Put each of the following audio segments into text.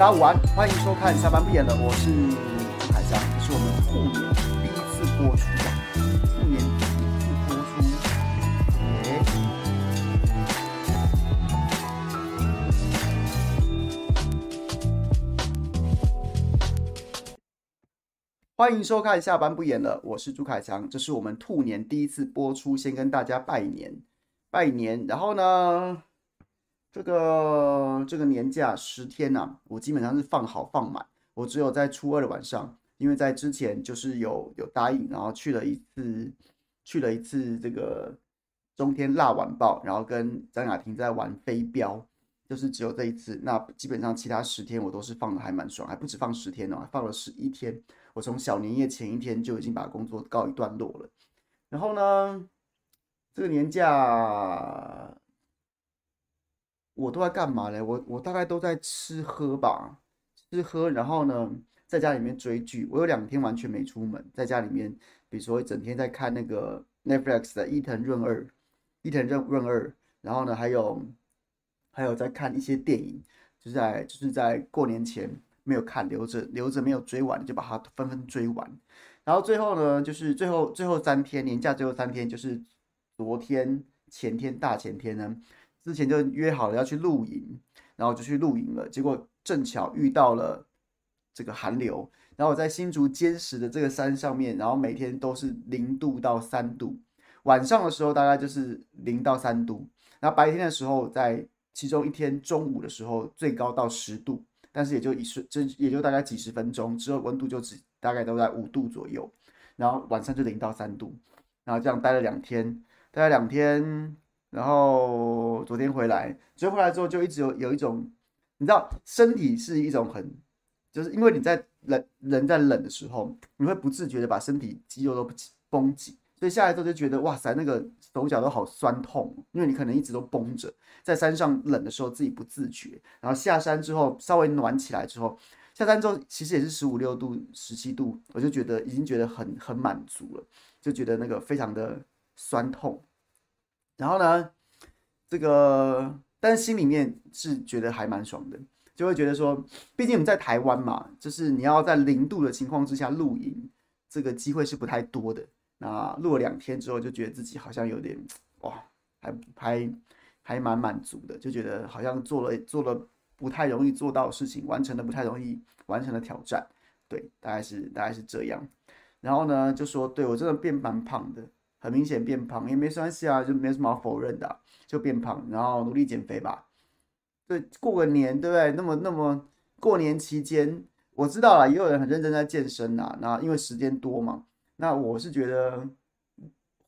大家午安，欢迎收看《下班不演了》，我是朱凯翔，是我们兔年第一次播出的，兔年第一次播出。欢迎收看《下班不演了》，我是朱凯翔，这是我们兔年第一次播出，先跟大家拜年，拜年，然后呢？这个这个年假十天呐、我基本上是放好放满。我只有在初二的晚上，因为在之前就是有有答应，然后去了一次，去了一次这个中天辣晚报，然后跟张雅婷在玩飞镖，就是只有这一次。那基本上其他十天我都是放的还蛮爽，还不止放十天哦，放了十一天。我从小年夜前一天就已经把工作告一段落了。然后呢，这个年假。我都在干嘛呢？我我大概都在吃喝吧，吃喝，然后呢，在家里面追剧。我有两天完全没出门，在家里面，比如说整天在看那个 Netflix 的伊藤润二，伊藤润润二，然后呢，还有还有在看一些电影，就是在就是在过年前没有看，留着留着没有追完，就把它纷纷追完。然后最后呢，就是最后最后三天年假，最后三天就是昨天、前天、大前天呢。之前就约好了要去露营，然后就去露营了。结果正巧遇到了这个寒流，然后我在新竹尖石的这个山上面，然后每天都是零度到三度，晚上的时候大概就是零到三度，然后白天的时候在其中一天中午的时候最高到十度，但是也就一瞬，这也就大概几十分钟之后温度就只大概都在五度左右，然后晚上就零到三度，然后这样待了两天，待了两天。然后昨天回来，昨天回来之后就一直有有一种，你知道，身体是一种很，就是因为你在冷人在冷的时候，你会不自觉的把身体肌肉都绷紧，所以下来之后就觉得哇塞，那个手脚都好酸痛，因为你可能一直都绷着，在山上冷的时候自己不自觉，然后下山之后稍微暖起来之后，下山之后其实也是十五六度、十七度，我就觉得已经觉得很很满足了，就觉得那个非常的酸痛。然后呢，这个，但是心里面是觉得还蛮爽的，就会觉得说，毕竟我们在台湾嘛，就是你要在零度的情况之下露营，这个机会是不太多的。那露了两天之后，就觉得自己好像有点哇，还还还蛮满足的，就觉得好像做了做了不太容易做到的事情，完成了不太容易完成的挑战，对，大概是大概是这样。然后呢，就说对我真的变蛮胖的。很明显变胖也没关系啊，就没什么好否认的，就变胖，然后努力减肥吧。对，过个年，对不对？那么那么过年期间，我知道了，也有人很认真在健身呐。那因为时间多嘛，那我是觉得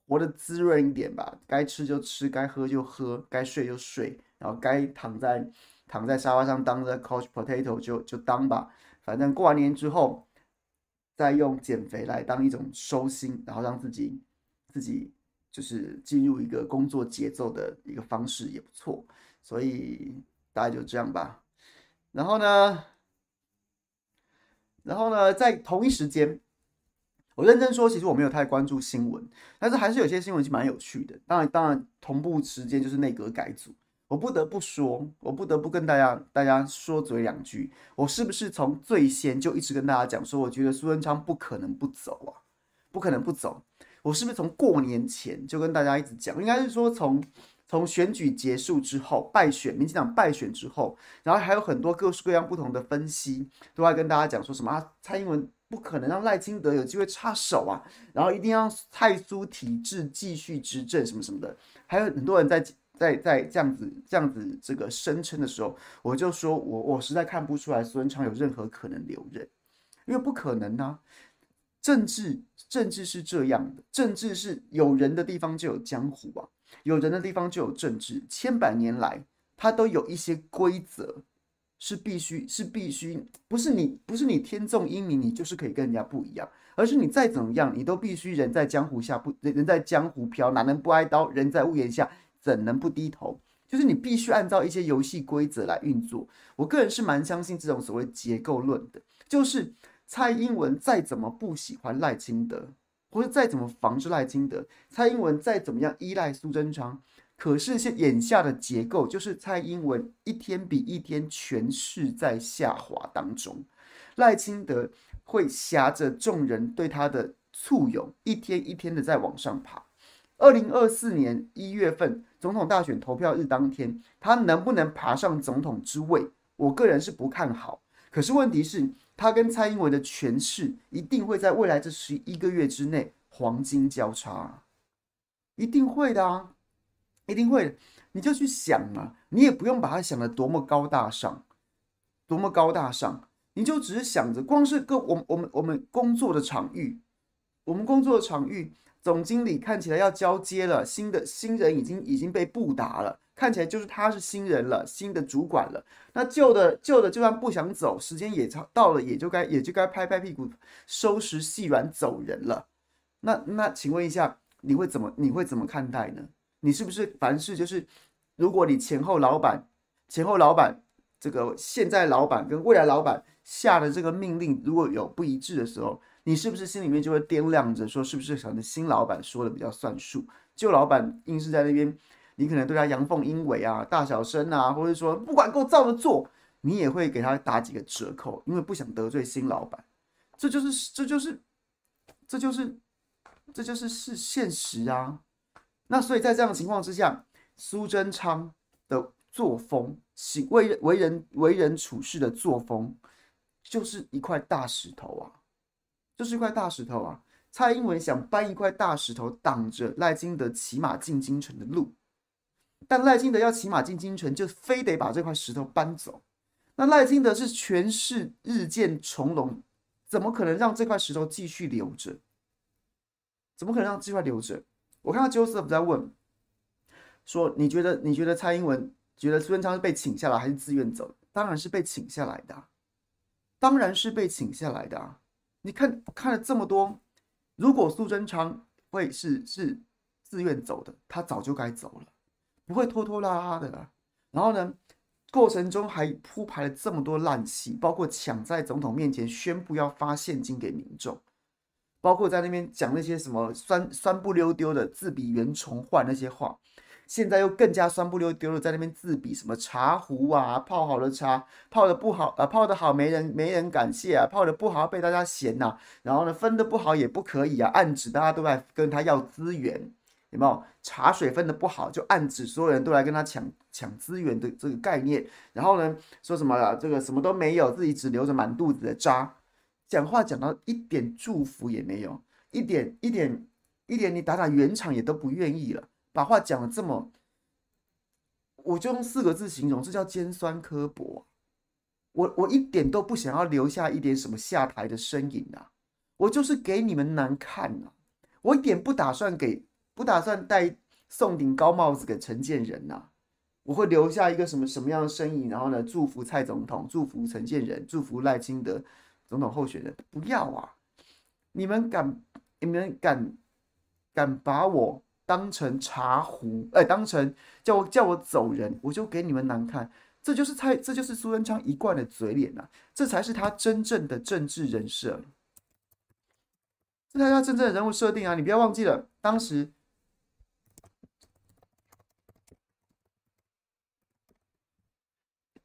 活得滋润一点吧，该吃就吃，该喝就喝，该睡就睡，然后该躺在躺在沙发上当着 couch potato 就就当吧。反正过完年之后，再用减肥来当一种收心，然后让自己。自己就是进入一个工作节奏的一个方式也不错，所以大概就这样吧。然后呢，然后呢，在同一时间，我认真说，其实我没有太关注新闻，但是还是有些新闻是蛮有趣的。当然，当然同步时间就是内阁改组，我不得不说，我不得不跟大家大家说嘴两句。我是不是从最先就一直跟大家讲说，我觉得苏贞昌不可能不走啊，不可能不走。我是不是从过年前就跟大家一直讲？应该是说从从选举结束之后，败选，民进党败选之后，然后还有很多各式各样不同的分析，都在跟大家讲说什么啊？蔡英文不可能让赖清德有机会插手啊，然后一定要蔡苏体制继续执政什么什么的，还有很多人在在在这样子这样子这个声称的时候，我就说我我实在看不出来苏贞昌有任何可能留任，因为不可能啊。政治，政治是这样的，政治是有人的地方就有江湖啊，有人的地方就有政治。千百年来，它都有一些规则，是必须，是必须，不是你，不是你天纵英明，你就是可以跟人家不一样，而是你再怎么样，你都必须人在江湖下不，人在江湖飘，哪能不挨刀？人在屋檐下，怎能不低头？就是你必须按照一些游戏规则来运作。我个人是蛮相信这种所谓结构论的，就是。蔡英文再怎么不喜欢赖清德，或者再怎么防着赖清德，蔡英文再怎么样依赖苏贞昌，可是现眼下的结构就是蔡英文一天比一天权势在下滑当中，赖清德会挟着众人对他的簇拥，一天一天的在往上爬。二零二四年一月份总统大选投票日当天，他能不能爬上总统之位？我个人是不看好。可是问题是，他跟蔡英文的权势一定会在未来这十一个月之内黄金交叉，一定会的啊，一定会的。你就去想啊，你也不用把它想的多么高大上，多么高大上，你就只是想着，光是跟我们我们我们工作的场域，我们工作的场域，总经理看起来要交接了，新的新人已经已经被布达了。看起来就是他是新人了，新的主管了。那旧的旧的就算不想走，时间也到了，也就该也就该拍拍屁股，收拾细软走人了。那那请问一下，你会怎么你会怎么看待呢？你是不是凡事就是，如果你前后老板前后老板这个现在老板跟未来老板下的这个命令如果有不一致的时候，你是不是心里面就会掂量着说，是不是可能新老板说的比较算数，旧老板硬是在那边。你可能对他阳奉阴违啊，大小声啊，或者说不管给我照着做，你也会给他打几个折扣，因为不想得罪新老板。这就是，这就是，这就是，这就是是现实啊。那所以在这样的情况之下，苏贞昌的作风，行为为人为人处事的作风，就是一块大石头啊，就是一块大石头啊。蔡英文想搬一块大石头挡着赖清德骑马进京城的路。但赖清德要骑马进京城，就非得把这块石头搬走。那赖清德是权势日渐重隆，怎么可能让这块石头继续留着？怎么可能让这块留着？我看到 Joseph 在问，说你觉得你觉得蔡英文觉得苏贞昌是被请下来还是自愿走？当然是被请下来的，当然是被请下来的啊！你看看了这么多，如果苏贞昌会是是自愿走的，他早就该走了。不会拖拖拉拉的啦，然后呢，过程中还铺排了这么多烂戏，包括抢在总统面前宣布要发现金给民众，包括在那边讲那些什么酸酸不溜丢的自比袁崇焕那些话，现在又更加酸不溜丢的在那边自比什么茶壶啊，泡好的茶泡的不好，呃，泡的好没人没人感谢啊，泡的不好被大家嫌呐，然后呢，分的不好也不可以啊，暗指大家都来跟他要资源。有没有茶水分的不好，就暗指所有人都来跟他抢抢资源的这个概念？然后呢，说什么啊，这个什么都没有，自己只留着满肚子的渣，讲话讲到一点祝福也没有，一点一点一点，你打打圆场也都不愿意了，把话讲的这么，我就用四个字形容，这叫尖酸刻薄。我我一点都不想要留下一点什么下台的身影啊，我就是给你们难看啊，我一点不打算给。不打算戴送顶高帽子给陈建仁呐，我会留下一个什么什么样的身影，然后呢，祝福蔡总统，祝福陈建仁，祝福赖清德总统候选人。不要啊！你们敢，你们敢，敢把我当成茶壶，哎，当成叫我叫我走人，我就给你们难看。这就是蔡，这就是苏贞昌一贯的嘴脸呐，这才是他真正的政治人设，这才是他真正的人物设定啊！你不要忘记了，当时。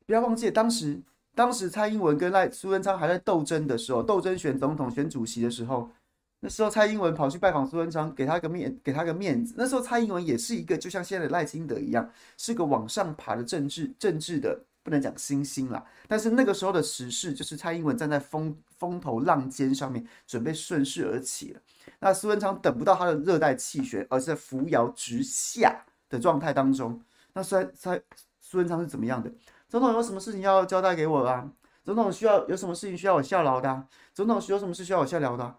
不要忘记，当时当时蔡英文跟赖苏贞昌还在斗争的时候，斗争选总统、选主席的时候，那时候蔡英文跑去拜访苏贞昌，给他个面，给他个面子。那时候蔡英文也是一个，就像现在的赖清德一样，是个往上爬的政治政治的，不能讲新星啦。但是那个时候的时势，就是蔡英文站在风风头浪尖上面，准备顺势而起了。那苏贞昌等不到他的热带气旋，而是在扶摇直下的状态当中。那虽然蔡苏贞昌是怎么样的？总统有什么事情要交代给我啊？总统需要有什么事情需要我效劳的？总统有什么事需要我效劳的？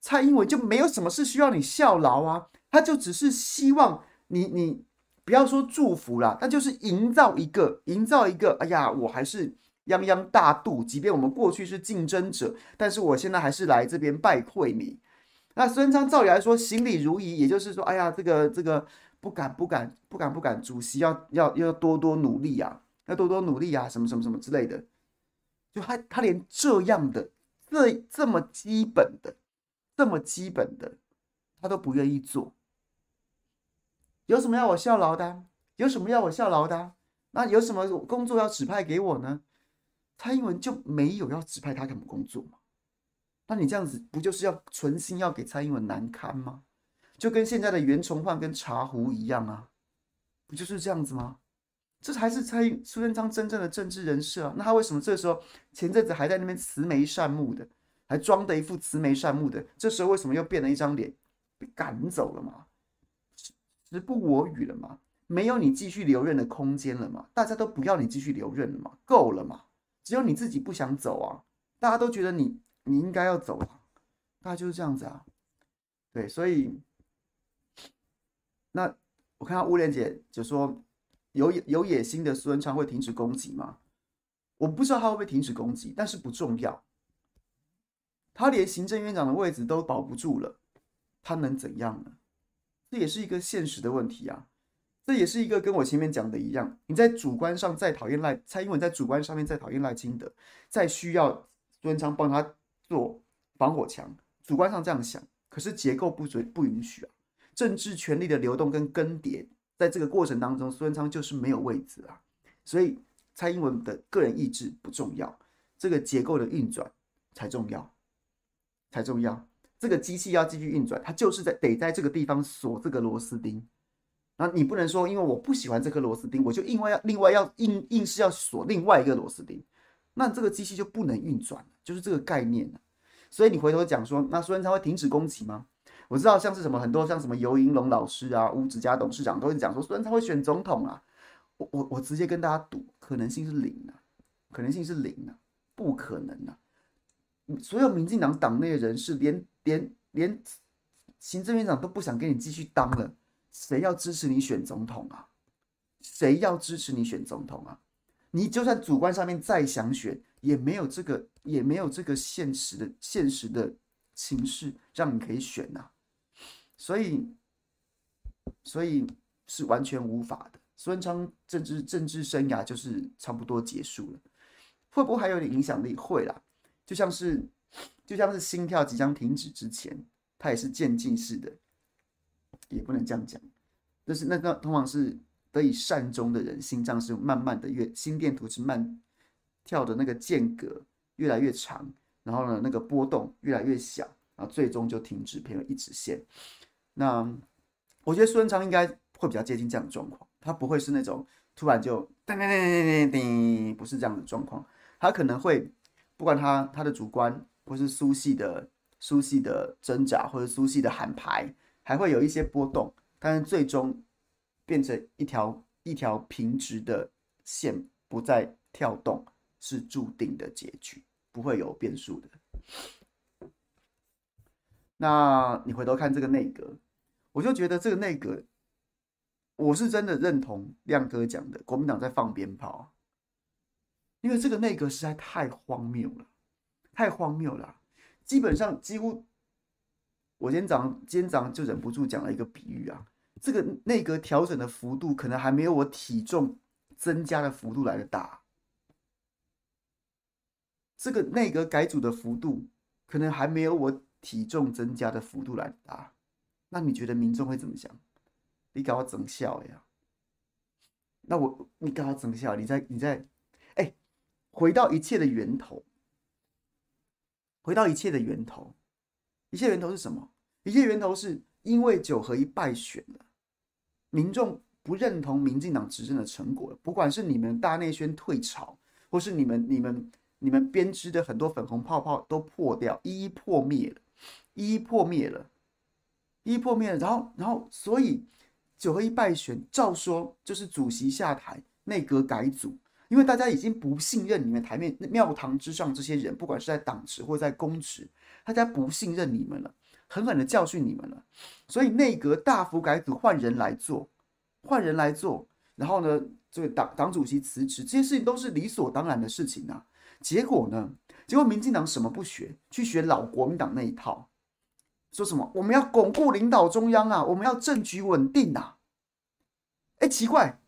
蔡英文就没有什么事需要你效劳啊，他就只是希望你你不要说祝福啦，他就是营造一个营造一个，哎呀，我还是泱泱大度，即便我们过去是竞争者，但是我现在还是来这边拜会你。那孙昌照理来说行礼如仪，也就是说，哎呀，这个这个不敢不敢不敢不敢，主席要要要多多努力啊。要多多努力啊，什么什么什么之类的，就他他连这样的这这么基本的这么基本的，他都不愿意做，有什么要我效劳的？有什么要我效劳的？那有什么工作要指派给我呢？蔡英文就没有要指派他干嘛工作吗？那你这样子不就是要存心要给蔡英文难堪吗？就跟现在的袁崇焕跟茶壶一样啊，不就是这样子吗？这才是蔡苏贞昌真正的政治人设啊！那他为什么这时候前阵子还在那边慈眉善目的，还装的一副慈眉善目的，这时候为什么又变了一张脸，被赶走了吗？时不我与了吗？没有你继续留任的空间了吗？大家都不要你继续留任了吗？够了吗？只有你自己不想走啊！大家都觉得你你应该要走啊！大家就是这样子啊！对，所以那我看到乌莲姐就说。有有野心的苏贞昌会停止攻击吗？我不知道他会不会停止攻击，但是不重要。他连行政院长的位置都保不住了，他能怎样呢？这也是一个现实的问题啊！这也是一个跟我前面讲的一样，你在主观上再讨厌赖蔡英文，在主观上面再讨厌赖清德，再需要苏贞昌帮他做防火墙，主观上这样想，可是结构不准不允许啊！政治权力的流动跟更迭。在这个过程当中，苏贞昌就是没有位置啊，所以蔡英文的个人意志不重要，这个结构的运转才重要，才重要。这个机器要继续运转，它就是在得在这个地方锁这个螺丝钉。那你不能说，因为我不喜欢这颗螺丝钉，我就另外要另外要硬硬是要锁另外一个螺丝钉，那这个机器就不能运转，就是这个概念。所以你回头讲说，那苏贞昌会停止攻击吗？我知道像是什么很多像什么游盈隆老师啊、吴子嘉董事长都会讲说，苏贞昌会选总统啊。我我我直接跟大家赌，可能性是零啊，可能性是零啊，不可能啊。所有民进党党内的人士连连连行政院长都不想跟你继续当了，谁要支持你选总统啊？谁要支持你选总统啊？你就算主观上面再想选，也没有这个也没有这个现实的现实的形势让你可以选呐、啊。所以，所以是完全无法的。孙昌政治政治生涯就是差不多结束了，会不会还有点影响力？会啦，就像是就像是心跳即将停止之前，它也是渐进式的，也不能这样讲。但是那那通常是得以善终的人，心脏是慢慢的越心电图是慢跳的那个间隔越来越长，然后呢，那个波动越来越小，然后最终就停止，变成一直线。那我觉得苏贞昌应该会比较接近这样的状况，他不会是那种突然就噔噔噔噔噔噔，不是这样的状况。他可能会不管他他的主观，或是苏系的苏系的挣扎，或者苏系的喊牌，还会有一些波动，但是最终变成一条一条平直的线，不再跳动，是注定的结局，不会有变数的。那你回头看这个内阁，我就觉得这个内阁，我是真的认同亮哥讲的，国民党在放鞭炮，因为这个内阁实在太荒谬了，太荒谬了。基本上几乎，我今天早上今天早上就忍不住讲了一个比喻啊，这个内阁调整的幅度可能还没有我体重增加的幅度来的大，这个内阁改组的幅度可能还没有我。体重增加的幅度来的大，那你觉得民众会怎么想？你搞我整笑呀？那我你搞我整笑？你在你在，回到一切的源头，回到一切的源头，一切源头是什么？一切源头是因为九合一败选了，民众不认同民进党执政的成果，不管是你们大内宣退潮，或是你们你们你们编织的很多粉红泡泡都破掉，一一破灭了。一一破灭了，一一破灭了，然后，然后，所以九合一败选，照说就是主席下台，内阁改组，因为大家已经不信任你们台面庙堂之上这些人，不管是在党职或在公职，大家不信任你们了，狠狠的教训你们了，所以内阁大幅改组，换人来做，换人来做，然后呢，这个党党主席辞职，这些事情都是理所当然的事情啊。结果呢，结果民进党什么不学，去学老国民党那一套。说什么？我们要巩固领导中央啊！我们要政局稳定啊！哎，奇怪，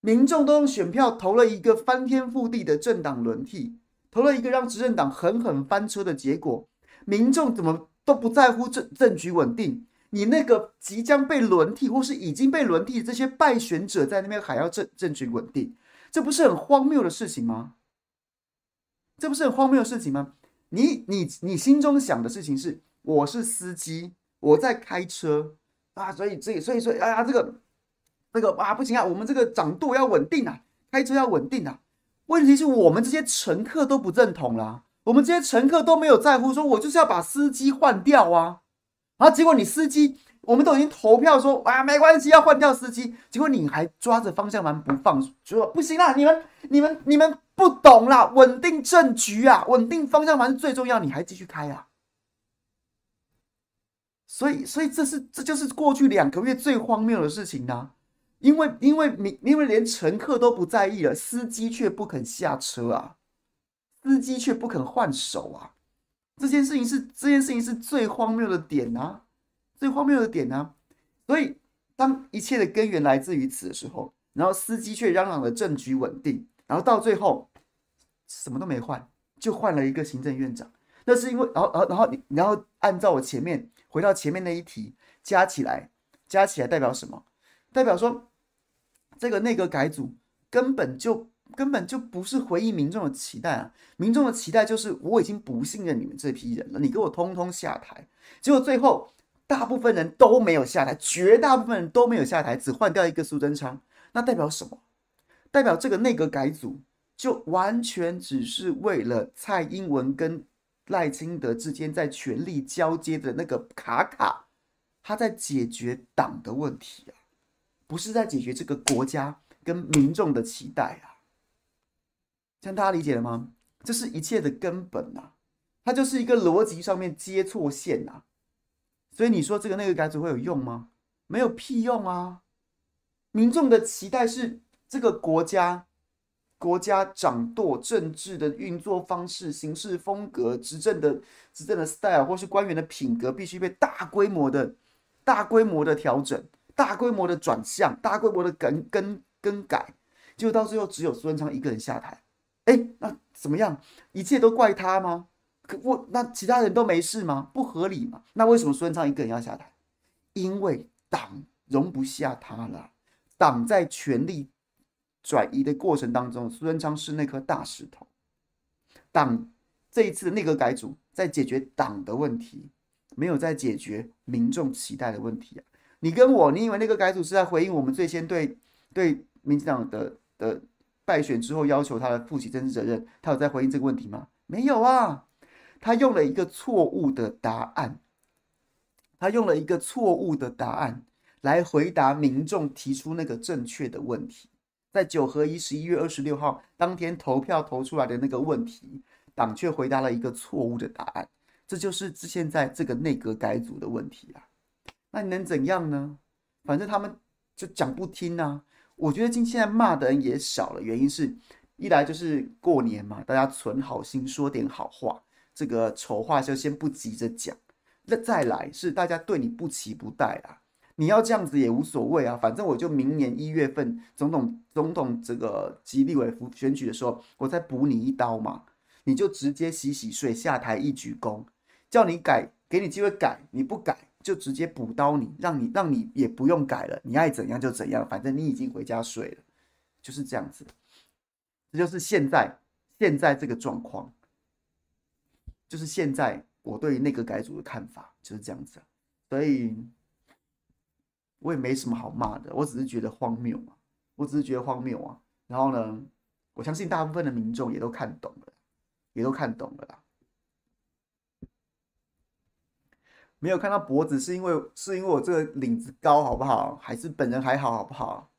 民众都用选票投了一个翻天覆地的政党轮替，投了一个让执政党狠狠翻车的结果，民众怎么都不在乎政政局稳定？你那个即将被轮替或是已经被轮替的这些败选者在那边还要政政局稳定，这不是很荒谬的事情吗？这不是很荒谬的事情吗？你你你心中想的事情是，我是司机，我在开车啊，所以这所以说，哎呀，这个这个啊不行啊，我们这个掌舵要稳定啊，开车要稳定啊。问题是我们这些乘客都不认同啦，我们这些乘客都没有在乎，说我就是要把司机换掉啊。然后结果你司机，我们都已经投票说啊，没关系，要换掉司机。结果你还抓着方向盘不放，说不行啦，你们、你们、你们不懂啦，稳定政局啊，稳定方向盘是最重要，你还继续开啊？所以，所以这是这就是过去两个月最荒谬的事情呢、啊，因为因为你因为连乘客都不在意了，司机却不肯下车啊，司机却不肯换手啊。这件事情是这件事情是最荒谬的点啊，最荒谬的点啊！所以当一切的根源来自于此的时候，然后司机却嚷嚷着政局稳定，然后到最后什么都没换，就换了一个行政院长。那是因为，然后，然后，然后你，然后按照我前面回到前面那一题，加起来，加起来代表什么？代表说这个内阁改组根本就。根本就不是回应民众的期待啊！民众的期待就是我已经不信任你们这批人了，你给我通通下台。结果最后大部分人都没有下台，绝大部分人都没有下台，只换掉一个苏贞昌。那代表什么？代表这个内阁改组就完全只是为了蔡英文跟赖清德之间在权力交接的那个卡卡，他在解决党的问题啊，不是在解决这个国家跟民众的期待啊。像大家理解了吗？这是一切的根本呐，它就是一个逻辑上面接错线呐。所以你说这个那个改组会有用吗？没有屁用啊！民众的期待是这个国家国家掌舵政治的运作方式、行事风格、执政的执政的 style，或是官员的品格，必须被大规模的、大规模的调整、大规模的转向、大规模的更更更改，就到最后只有苏贞昌一个人下台。哎，那怎么样？一切都怪他吗？可不，那其他人都没事吗？不合理嘛？那为什么苏贞昌一个人要下台？因为党容不下他了。党在权力转移的过程当中，苏贞昌是那颗大石头。党这一次的内阁改组，在解决党的问题，没有在解决民众期待的问题啊！你跟我，你以为那个改组是在回应我们最先对对民进党的的？败选之后要求他的负起政治责任，他有在回应这个问题吗？没有啊，他用了一个错误的答案，他用了一个错误的答案来回答民众提出那个正确的问题。在九合一十一月二十六号当天投票投出来的那个问题，党却回答了一个错误的答案，这就是现在这个内阁改组的问题啊。那你能怎样呢？反正他们就讲不听啊。我觉得今现在骂的人也少了，原因是一来就是过年嘛，大家存好心说点好话，这个丑话就先不急着讲。那再来是大家对你不期不待啊，你要这样子也无所谓啊，反正我就明年一月份总统总统这个及立委选举的时候，我再补你一刀嘛，你就直接洗洗睡下台一鞠躬，叫你改，给你机会改，你不改。就直接补刀你，让你让你也不用改了，你爱怎样就怎样，反正你已经回家睡了，就是这样子。这就是现在现在这个状况，就是现在我对于内阁改组的看法就是这样子。所以，我也没什么好骂的，我只是觉得荒谬啊，我只是觉得荒谬啊。然后呢，我相信大部分的民众也都看懂了，也都看懂了啦。没有看到脖子，是因为是因为我这个领子高，好不好？还是本人还好，好不好？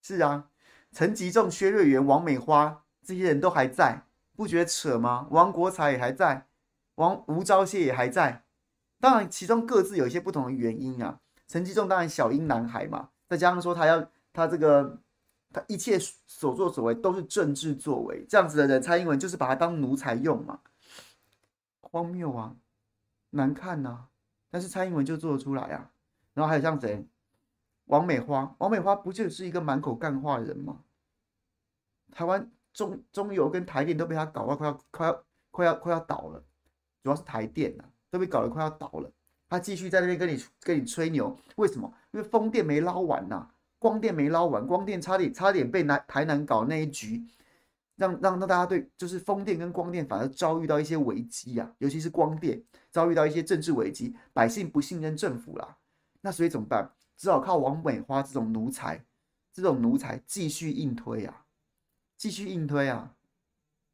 是啊，陈吉仲、薛瑞元、王美花这些人都还在，不觉得扯吗？王国材也还在，王吴钊燮也还在。当然，其中各自有一些不同的原因啊。陈吉仲当然小英男孩嘛，再加上说他要他这个。他一切所作所为都是政治作为，这样子的人，蔡英文就是把他当奴才用嘛，荒谬啊，难看呐、啊，但是蔡英文就做得出来啊。然后还有像谁，王美花，王美花不就是一个满口干话的人吗？台湾中中油跟台电都被他搞到快要快要快要快要倒了，主要是台电呐、啊，都被搞得快要倒了。他继续在那边跟你跟你吹牛，为什么？因为风电没捞完呐、啊，光电没捞完，光电差点差点被南台南搞那一局，让让让大家对就是风电跟光电反而遭遇到一些危机、啊，尤其是光电遭遇到一些政治危机，百姓不信任政府啦，那所以怎么办？只好靠王美花这种奴才，这种奴才继续硬推啊，继续硬推啊，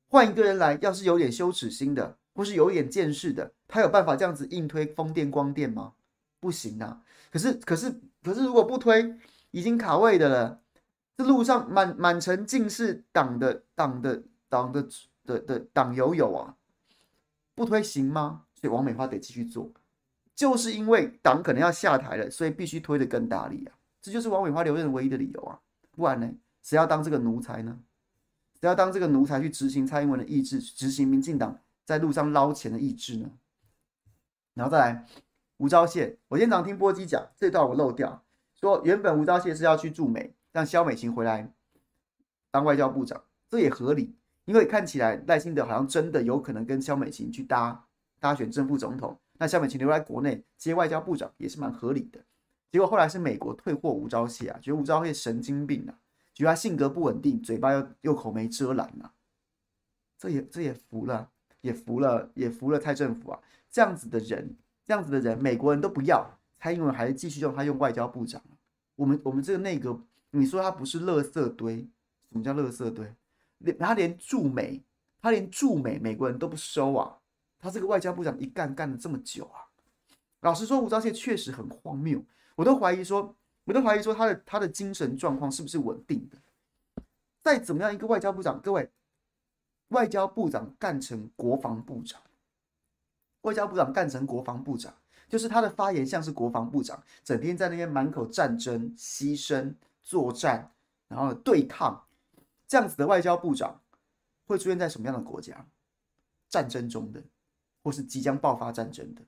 换一个人来，要是有点羞耻心的。或是有点见识的，他有办法这样子硬推风电光电吗？不行啊！可是可是可是，如果不推，已经卡位的了，这路上满满城尽是党的党的党的的的党友友啊！不推行吗？所以王美花得继续做，就是因为党可能要下台了，所以必须推得更大力啊！这就是王美花留任唯一的理由啊！不然呢，谁要当这个奴才呢？谁要当这个奴才去执行蔡英文的意志，执行民进党？在路上捞钱的意志呢？然后再来吴钊燮，我经常听波基讲这段我漏掉，说原本吴钊燮是要去驻美，让萧美琴回来当外交部长，这也合理，因为看起来赖清德好像真的有可能跟萧美琴去搭搭选正副总统，那萧美琴留在国内接外交部长也是蛮合理的。结果后来是美国退货吴钊燮啊，觉得吴钊燮神经病啊，觉得他性格不稳定，嘴巴又又口没遮拦啊，这也这也服了。也服了，也服了蔡政府啊！这样子的人，这样子的人，美国人都不要，蔡英文还是继续用他用外交部长。我们我们这个内阁，你说他不是垃圾堆？什么叫垃圾堆？连他连驻美，他连驻美美国人都不收啊！他这个外交部长一干干了这么久啊！老实说，吴钊燮确实很荒谬，我都怀疑说，我都怀疑说他的他的精神状况是不是稳定的？再怎么样一个外交部长，各位。外交部长干成国防部长，外交部长干成国防部长，就是他的发言像是国防部长，整天在那边满口战争、牺牲、作战，然后对抗，这样子的外交部长会出现在什么样的国家？战争中的，或是即将爆发战争的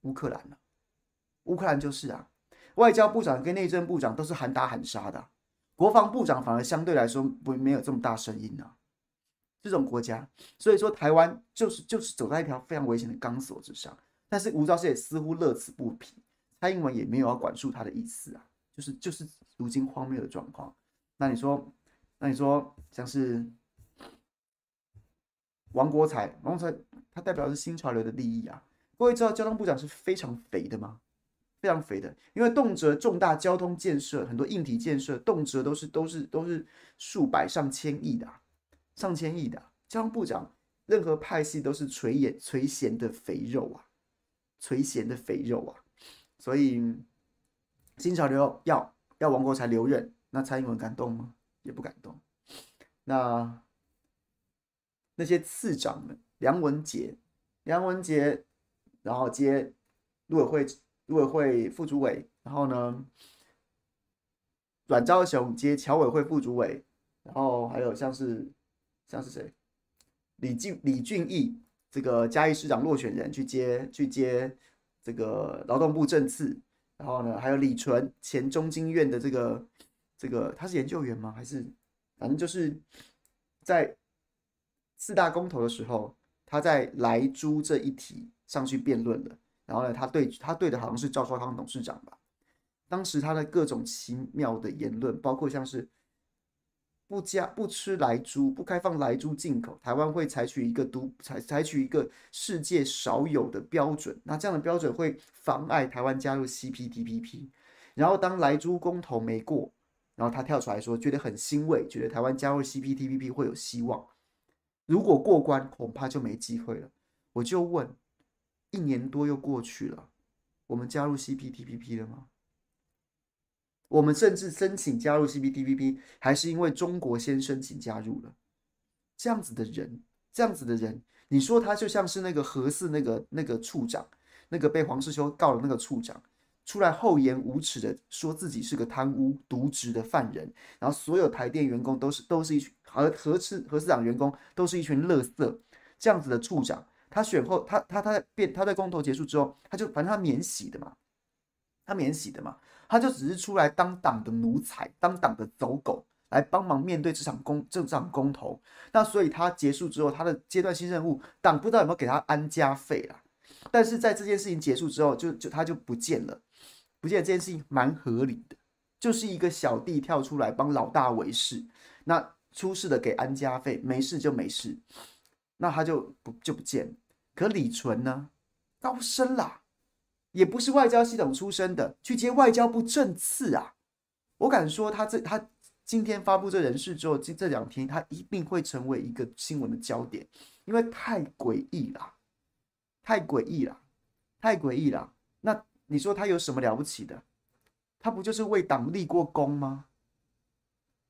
乌克兰呢？乌克兰就是啊，外交部长跟内政部长都是喊打喊杀的，国防部长反而相对来说不没有这么大声音呢。这种国家，所以说台湾就是就是走在一条非常危险的钢索之上。但是吴钊燮似乎乐此不疲，蔡英文也没有要管束他的意思啊，就是就是如今荒谬的状况。那你说，那你说像是王国材，王国材他代表的是新潮流的利益啊。各位知道交通部长是非常肥的吗？非常肥的，因为动辄重大交通建设，很多硬体建设，动辄都是都是都是数百上千亿的。上千亿的交通部长，任何派系都是垂眼垂涎的肥肉啊，垂涎的肥肉啊，所以新潮流要要王国材留任，那蔡英文敢动吗？也不敢动。那那些次长们，梁文杰，梁文杰，然后接陆委会陆委会副主委，然后呢，阮昭雄接侨委会副主委，然后还有像是。像是谁？李俊李俊毅这个嘉义市长落选人去接去接这个劳动部政次，然后呢，还有李纯前中经院的这个这个他是研究员吗？还是反正就是在四大公投的时候，他在莱猪这一题上去辩论了，然后呢，他对他对的好像是赵少康董事长吧？当时他的各种奇妙的言论，包括像是。不加不吃莱猪，不开放莱猪进口，台湾会采取一个独采采取一个世界少有的标准。那这样的标准会妨碍台湾加入 CPTPP。然后当莱猪公投没过，然后他跳出来说，觉得很欣慰，觉得台湾加入 CPTPP 会有希望。如果过关，恐怕就没机会了。我就问，一年多又过去了，我们加入 CPTPP 了吗？我们甚至申请加入 CPTPP，还是因为中国先申请加入了。这样子的人，这样子的人，你说他就像是那个核四那个那个处长，那个被黄世修告的那个处长，出来厚颜无耻的说自己是个贪污渎职的犯人，然后所有台电员工都是都是一群和核次核四长员工都是一群垃圾，这样子的处长，他选后他他他在变他在公投结束之后，他就反正他免洗的嘛，他免洗的嘛。他就只是出来当党的奴才，当党的走狗，来帮忙面对这场公这场公投。那所以他结束之后，他的阶段性任务，党不知道有没有给他安家费啦。但是在这件事情结束之后，就就他就不见了，不见。这件事情蛮合理的，就是一个小弟跳出来帮老大维事，那出事的给安家费，没事就没事，那他就不就不见了。可李纯呢，高升啦，也不是外交系统出身的，去接外交部正次啊。我敢说，他这他今天发布这人事之后，这这两天他一定会成为一个新闻的焦点，因为太诡异了。太诡异了，太诡异了。那你说他有什么了不起的？他不就是为党立过功吗？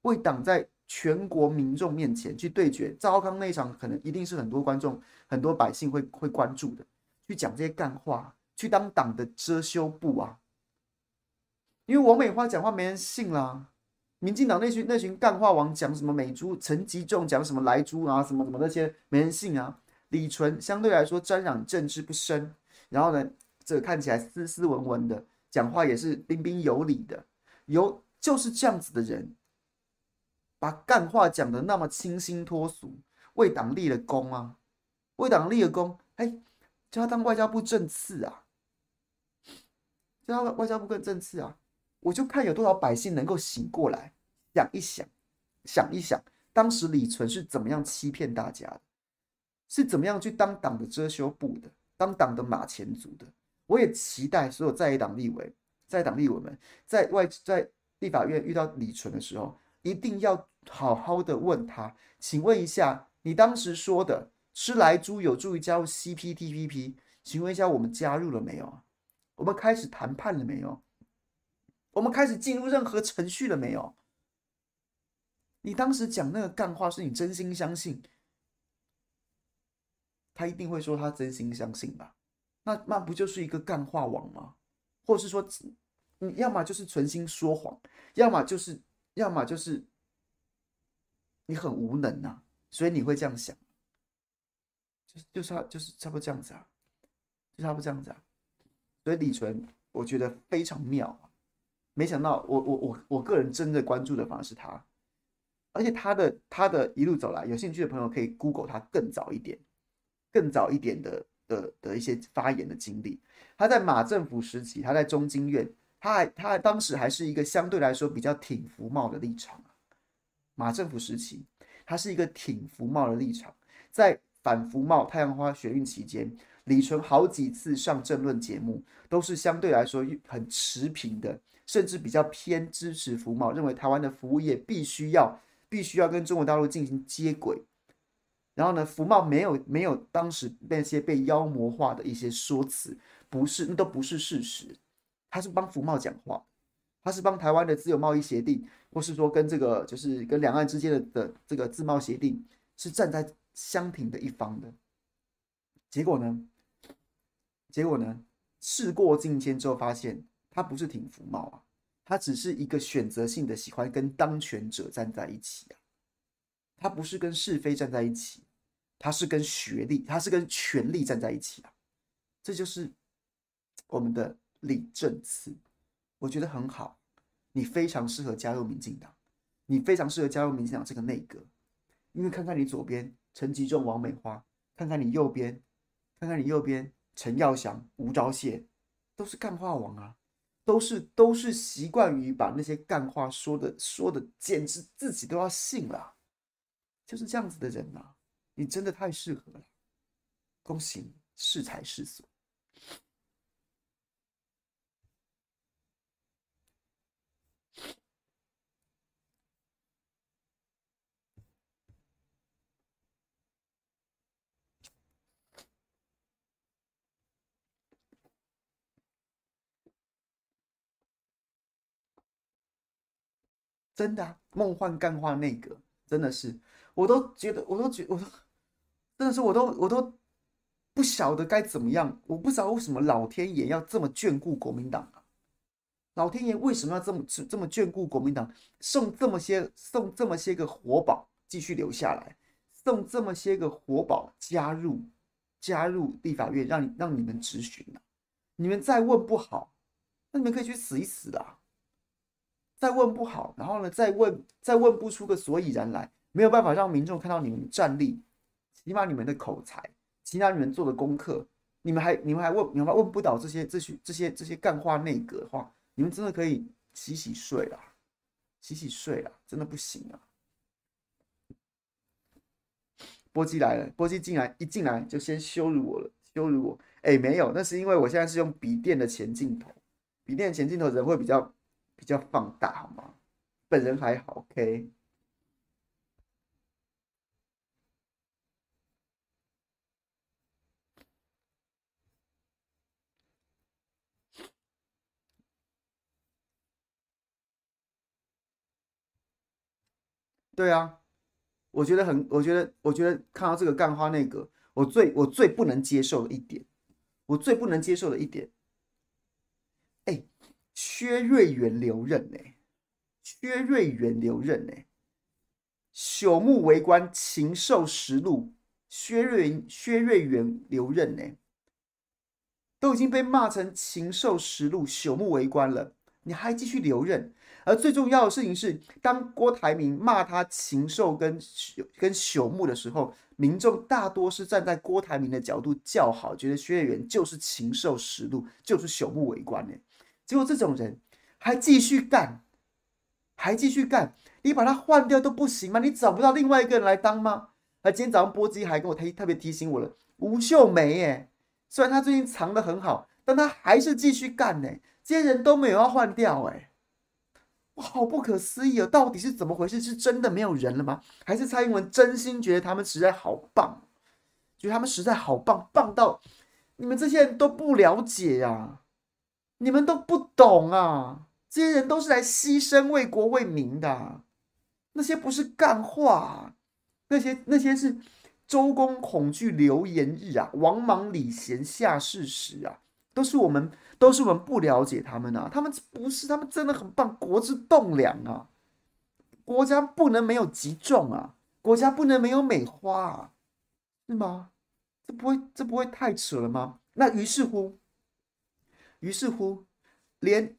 为党在全国民众面前去对决赵康那场，可能一定是很多观众、很多百姓会会关注的。去讲这些干话，去当党的遮羞布啊！因为王美花讲话没人信啦。民进党那群那群干话王讲什么美猪，陈吉仲讲什么莱猪啊，什么什么那些没人信啊。李纯相对来说沾染政治不深，然后呢，这个看起来斯斯文文的，讲话也是彬彬有礼的，有就是这样子的人，把干话讲得那么清新脱俗，为党立了功啊，为党立了功，哎，叫他当外交部正次啊，叫他外交部更正次啊，我就看有多少百姓能够醒过来，想一想，想一想，当时李纯是怎么样欺骗大家的。是怎么样去当党的遮羞布的，当党的马前卒的？我也期待所有在野党立委、在野党立委们在外在立法院遇到李纯的时候，一定要好好的问他，请问一下，你当时说的吃莱猪有助于加入 CPTPP，请问一下，我们加入了没有啊？我们开始谈判了没有？我们开始进入任何程序了没有？你当时讲那个干话，是你真心相信？他一定会说他真心相信吧？那那不就是一个干话王吗？或是说，你要么就是存心说谎，要么就是，要么就是你很无能呐、啊，所以你会这样想，就是就差就是差不多这样子啊，就差不多这样子啊。所以李纯我觉得非常妙，没想到我我我我个人真的关注的反而是他，而且他的他的一路走来，有兴趣的朋友可以 Google 他更早一点。更早一点的的的一些发言的经历，他在马政府时期，他在中经院，他还他还当时还是一个相对来说比较挺服贸的立场。马政府时期，他是一个挺服贸的立场，在反服贸太阳花学运期间，李纯好几次上政论节目，都是相对来说很持平的，甚至比较偏支持服贸，认为台湾的服务业必须要必须要跟中国大陆进行接轨。然后呢，服贸没有没有当时那些被妖魔化的一些说辞，不是那都不是事实。他是帮服贸讲话，他是帮台湾的自由贸易协定，或是说跟这个就是跟两岸之间的的这个自贸协定是站在相挺的一方的。结果呢，结果呢，事过境迁之后发现他不是挺服贸啊，他只是一个选择性的喜欢跟当权者站在一起啊。他不是跟是非站在一起，他是跟学历，他是跟权力站在一起啊！这就是我们的李正次，我觉得很好，你非常适合加入民进党，你非常适合加入民进党这个内阁，因为看看你左边陈吉仲、王美花，看看你右边，看看你右边陈耀祥、吴钊燮，都是干话王啊，都是都是习惯于把那些干话说的说的，简直自己都要信了。就是这样子的人呐、你真的太适合了，恭喜你，适才是所。真的、啊，梦幻干话内阁，真的是。我都觉得，我都觉，我都真的是，我都我都不晓得该怎么样。我不知道为什么老天爷要这么眷顾国民党啊！老天爷为什么要这么这么眷顾国民党，送这么些送这么些个活宝继续留下来，送这么些个活宝加入加入立法院，让你让你们质询啊！你们再问不好，那你们可以去死一死啊！再问不好，然后呢，再问再问不出个所以然来，没有办法让民众看到你们的战力，起码你们的口才，起码你们做的功课，你们还你们还问你们还问不倒这些这些这些这些干话内阁的话，你们真的可以洗洗睡了，洗洗睡了，真的不行啊！波基来了，波基进来一进来就先羞辱我了，羞辱我。哎，没有，那是因为我现在是用笔电的前镜头，笔电前镜头人会比较比较放大，好吗？本人还好，OK。对啊，我觉得很，我觉得，我觉得看到这个干花那个，我最我最不能接受的一点。我最不能接受的一点，薛瑞元留任呢？薛瑞元留任呢？朽木为官，禽兽食禄。薛瑞薛瑞元留任呢？都已经被骂成禽兽食禄、朽木为官了，你还继续留任？而最重要的事情是，当郭台铭骂他禽兽跟跟朽木的时候，民众大多是站在郭台铭的角度叫好，觉得薛瑞元就是禽兽食禄，就是朽木为官呢。结果这种人还继续干，还继续干，你把他换掉都不行吗？你找不到另外一个人来当吗？而今天早上波基还跟我特特别提醒我了，吴秀梅耶，虽然他最近藏得很好，但他还是继续干呢。这些人都没有要换掉哎。我，好不可思议哦！到底是怎么回事？是真的没有人了吗？还是蔡英文真心觉得他们实在好棒，觉得他们实在好棒，棒到你们这些人都不了解呀、啊，你们都不懂啊！这些人都是来牺牲为国为民的，那些不是干话，那些那些是周公恐惧流言日啊，王莽礼贤下士时啊，都是我们。都是我们不了解他们啊，他们不是，他们真的很棒，国之栋梁啊，国家不能没有击中啊，国家不能没有美花啊，是吗？这不会，这不会太扯了吗？那于是乎，于是乎，连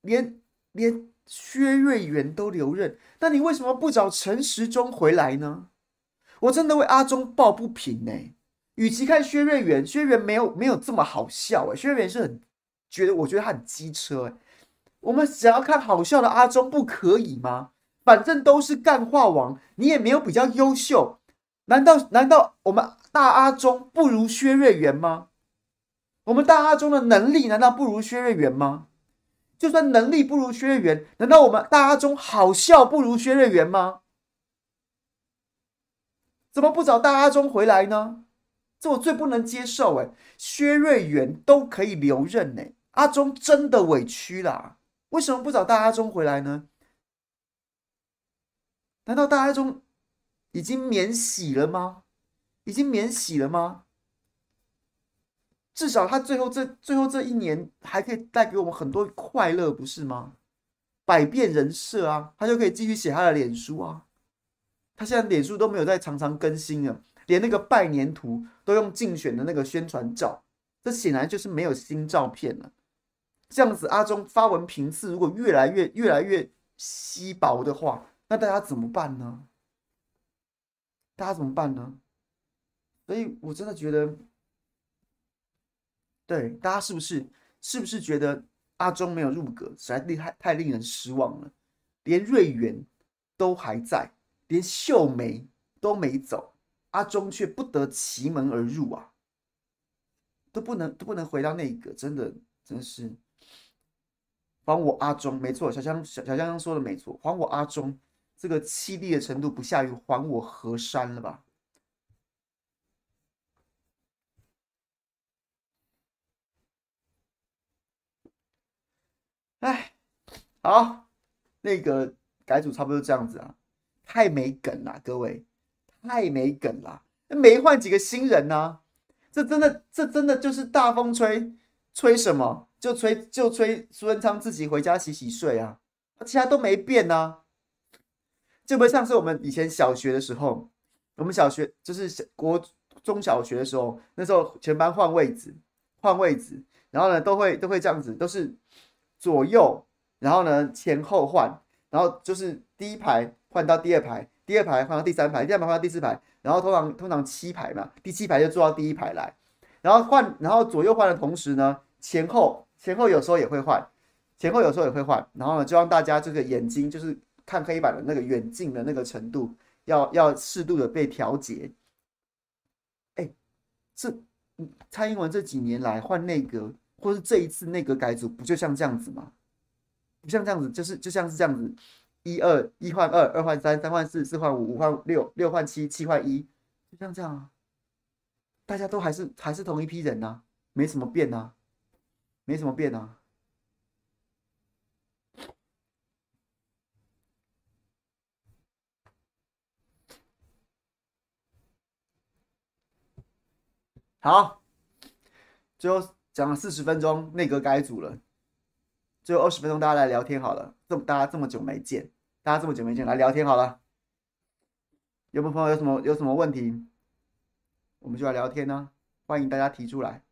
连连薛瑞元都留任，那你为什么不找陈时中回来呢？我真的为阿中抱不平呢、与其看薛瑞元，薛瑞元没有没有这么好笑哎、薛瑞元是很。觉得我觉得他很机车哎，我们想要看好笑的阿中不可以吗？反正都是干话王，你也没有比较优秀，难道难道我们大阿中不如薛瑞元吗？我们大阿中的能力难道不如薛瑞元吗？就算能力不如薛瑞元，难道我们大阿中好笑不如薛瑞元吗？怎么不找大阿中回来呢？这我最不能接受哎，薛瑞元都可以留任哎。阿中真的委屈啦，为什么不找大阿中回来呢？难道大阿中已经免洗了吗？已经免洗了吗？至少他最后这最后这一年还可以带给我们很多快乐，不是吗？百变人设啊，他就可以继续写他的脸书啊。他现在脸书都没有再常常更新了，连那个拜年图都用竞选的那个宣传照，这显然就是没有新照片了。这样子，阿中发文频次如果越来越越来越稀薄的话，那大家怎么办呢？大家怎么办呢？所以我真的觉得，对大家是不是是不是觉得阿中没有入阁，实在厉害，太令人失望了。连瑞元都还在，连秀梅都没走，阿中却不得其门而入啊，都不能都不能回到那个，真的真是。还我阿中，没错，小香小小香说的没错，还我阿中，这个凄厉的程度不下于还我河山了吧？哎，好，那个改组差不多这样子啊，太没梗了，各位，太没梗了，没换几个新人呢、这真的，这真的就是大风吹，吹什么？就吹就吹苏文昌自己回家洗洗睡啊，其他都没变呐、啊。就不像是我们以前小学的时候，我们小学就是小国中小学的时候，那时候全班换位置，换位置，然后呢都会都会这样子，都是左右，然后呢前后换，然后就是第一排换到第二排，第二排换到第三排，第三排换到第四排，然后通常通常七排嘛，第七排就坐到第一排来，然后换，然后左右换的同时呢，前后前后有时候也会换，前后有时候也会换，然后呢，就让大家这个眼睛就是看黑板的那个远近的那个程度要要适度的被调节。哎，这蔡英文这几年来换内阁，或是这一次内阁改组，不就像这样子吗？不像这样子，就是就像是这样子，一二一换二，二换三，三换四，四换五，五换六，六换七，七换一，就像这样啊。大家都还是还是同一批人呐、啊，没什么变呐、啊，没什么变啊。好，最后讲了四十分钟，内阁改组了。最后二十分钟，大家来聊天好了。这么大家这么久没见，大家这么久没见，来聊天好了。有没有朋友有什么有什么问题，我们就来聊天呢？欢迎大家提出来。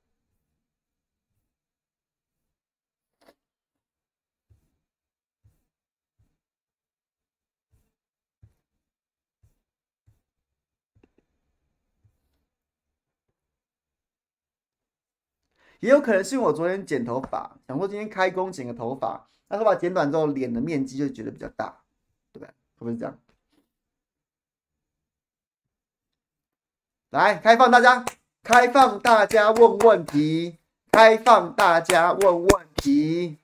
也有可能是我昨天剪头发，想说今天开工剪个头发，那头发剪短之后，脸的面积就觉得比较大，对不对？会不会是这样？来，开放大家，开放大家问问题，开放大家问问题。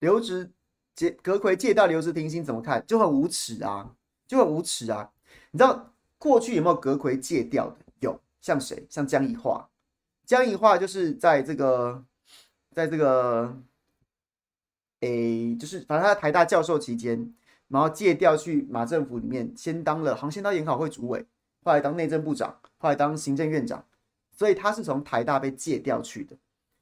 留职借阁揆借到留职停薪怎么看？就很无耻啊，就很无耻啊！你知道？过去有没有阁揆借调的？有，像谁？像江宜樺。江宜樺就是在这个，在这个，诶，就是反正他在台大教授期间，然后借调去马政府里面，先当了，好像先当研考会主委，后来当内政部长，后来当行政院长，所以他是从台大被借调去的，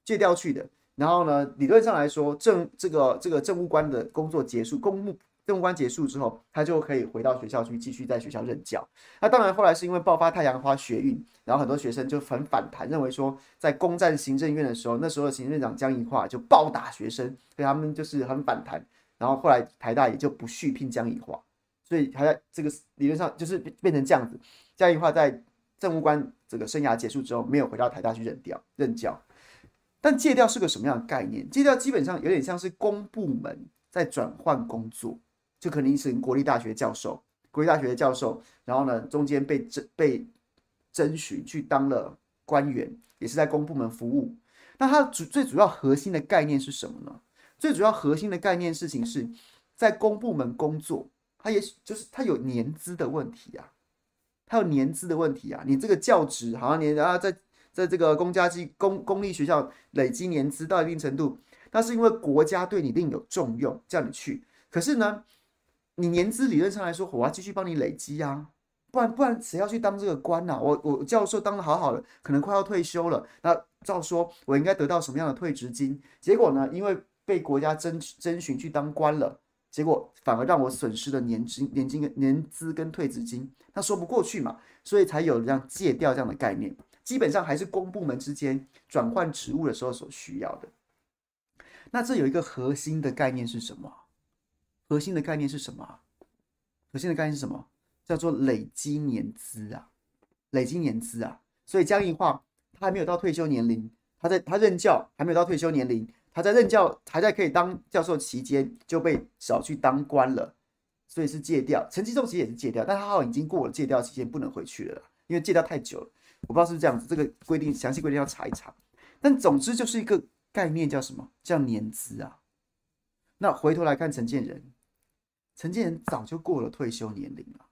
借调去的。然后呢，理论上来说，政这个这个政务官的工作结束，公务。政务官结束之后，他就可以回到学校去继续在学校任教。那当然，后来是因为爆发太阳花学运，然后很多学生就很反弹，认为说在攻占行政院的时候，那时候行政院长江宜桦就暴打学生，所以他们就是很反弹。然后后来台大也就不续聘江宜桦，所以他在这个理论上就是变成这样子。江宜桦在政务官这个生涯结束之后，没有回到台大去任调任教。但借调是个什么样的概念？借调基本上有点像是公部门在转换工作。就可能是国立大学教授，国立大学的教授，然后呢，中间被征被征询去当了官员，也是在公部门服务。那它主最主要核心的概念是什么呢？最主要核心的概念事情是在公部门工作，它也许就是它有年资的问题啊，它有年资的问题啊。你这个教职好像你啊，在在这个公家机公公立学校累积年资到一定程度，那是因为国家对你另有重用，叫你去。可是呢？你年资理论上来说，我要继续帮你累积啊，不然不然谁要去当这个官呐、啊？我我教授当的好好的，可能快要退休了，那照说我应该得到什么样的退职金？结果呢，因为被国家征征询去当官了，结果反而让我损失了年金、年金跟、年资跟退职金，那说不过去嘛，所以才有这样借调这样的概念。基本上还是公部门之间转换职务的时候所需要的。那这有一个核心的概念是什么？核心的概念是什么？核心的概念是什么？叫做累积年资啊，累积年资啊。所以江宜樺他还没有到退休年龄，他在他任教还没有到退休年龄，他在任教还在可以当教授期间就被找去当官了，所以是借调。陈其仲其实也是借调，但他好像已经过了借调期间，不能回去了，因为借调太久了。我不知道是不是这样子，这个规定详细规定要查一查。但总之就是一个概念，叫什么？叫年资啊。那回头来看陈建仁。陈建仁早就过了退休年龄了。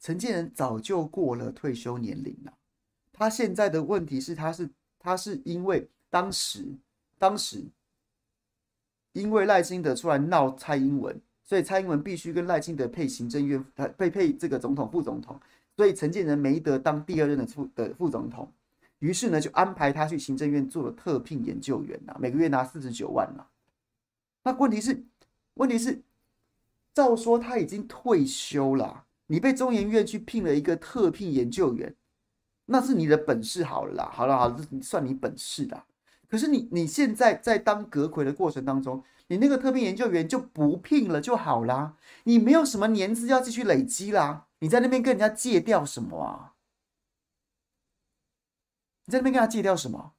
陈建仁早就过了退休年龄了。他现在的问题是，他是他是因为当时当时因为赖清德出来闹蔡英文，所以蔡英文必须跟赖清德配行政院呃配配这个总统副总统，所以陈建仁没得当第二任的副的副总统，于是呢就安排他去行政院做了特聘研究员呐，每个月拿四十九万呐。那问题是问题是。照说他已经退休了，你被中研院去聘了一个特聘研究员，那是你的本事好了啦，好了好了，算你本事啦。可是你你现在在当阁揆的过程当中，你那个特聘研究员就不聘了就好啦，你没有什么年资要继续累积啦，你在那边跟人家借调什么啊？你在那边跟他借调什么？